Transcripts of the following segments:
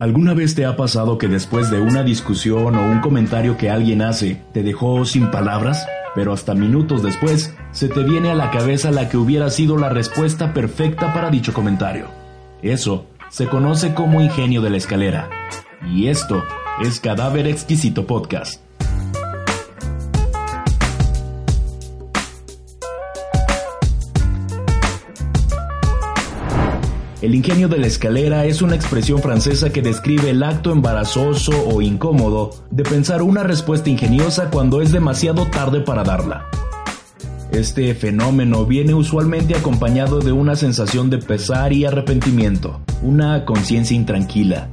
¿Alguna vez te ha pasado que después de una discusión o un comentario que alguien hace te dejó sin palabras? Pero hasta minutos después se te viene a la cabeza la que hubiera sido la respuesta perfecta para dicho comentario. Eso se conoce como ingenio de la escalera. Y esto es Cadáver Exquisito Podcast. El ingenio de la escalera es una expresión francesa que describe el acto embarazoso o incómodo de pensar una respuesta ingeniosa cuando es demasiado tarde para darla. Este fenómeno viene usualmente acompañado de una sensación de pesar y arrepentimiento, una conciencia intranquila.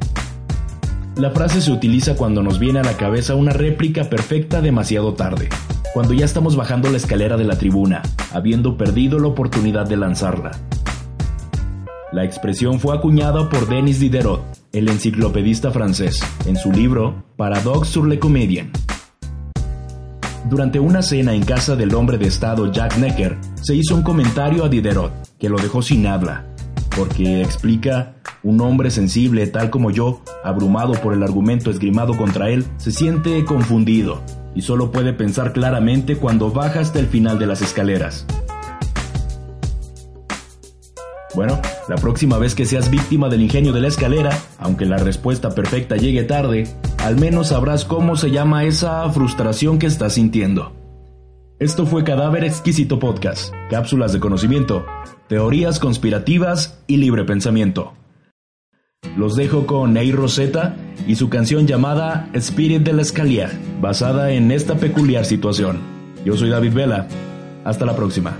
La frase se utiliza cuando nos viene a la cabeza una réplica perfecta demasiado tarde, cuando ya estamos bajando la escalera de la tribuna, habiendo perdido la oportunidad de lanzarla. La expresión fue acuñada por Denis Diderot, el enciclopedista francés, en su libro Paradoxe sur le comédien. Durante una cena en casa del hombre de Estado Jack Necker, se hizo un comentario a Diderot que lo dejó sin habla, porque explica, un hombre sensible tal como yo, abrumado por el argumento esgrimado contra él, se siente confundido y solo puede pensar claramente cuando baja hasta el final de las escaleras. Bueno, la próxima vez que seas víctima del ingenio de la escalera, aunque la respuesta perfecta llegue tarde, al menos sabrás cómo se llama esa frustración que estás sintiendo. Esto fue Cadáver Exquisito Podcast, cápsulas de conocimiento, teorías conspirativas y libre pensamiento. Los dejo con Ney Rosetta y su canción llamada Spirit de la Escalera, basada en esta peculiar situación. Yo soy David Vela. Hasta la próxima.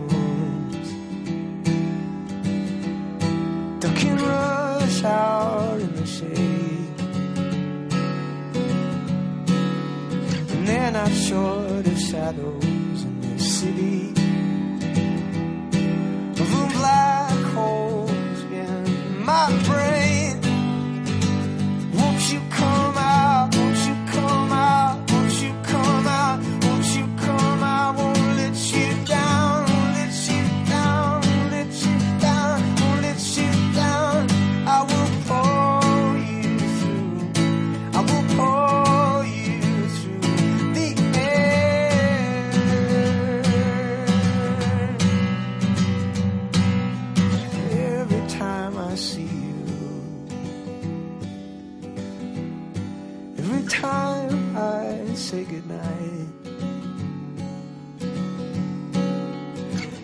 short of shadows say goodnight,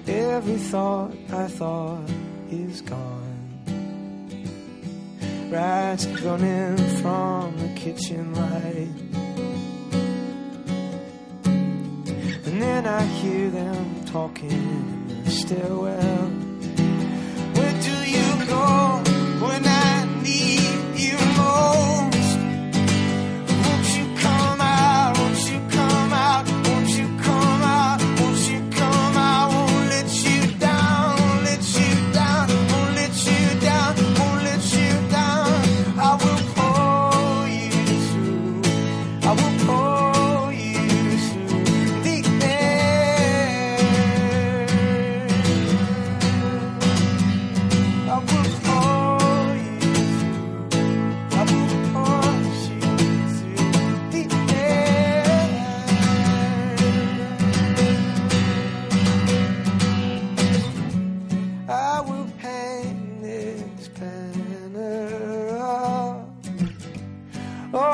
every thought I thought is gone. Rats running from the kitchen light. And then I hear them talking in the stairwell.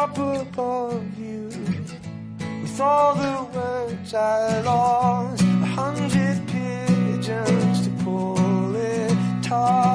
Up above you. With all the words I lost, a hundred pigeons to pull it tight.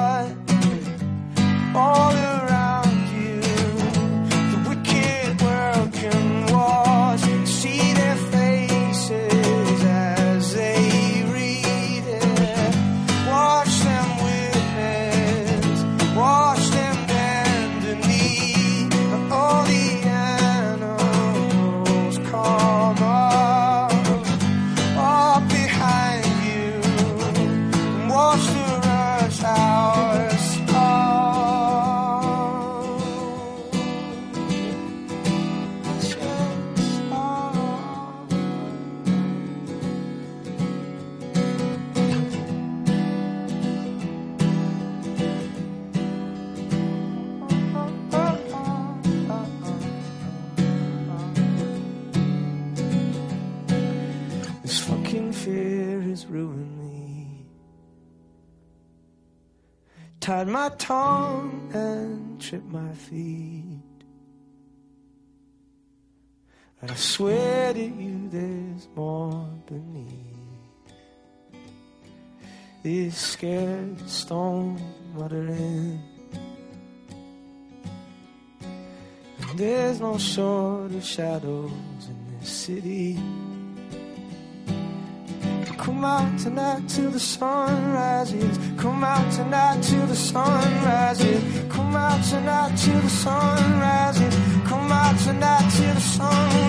Tied my tongue and tripped my feet. But I swear to you, there's more beneath. This scared stone muttering. And there's no short of shadows in this city. Come out tonight till the sun rises. Sun rises. Come out tonight till the sun rises. Come out tonight till the sun.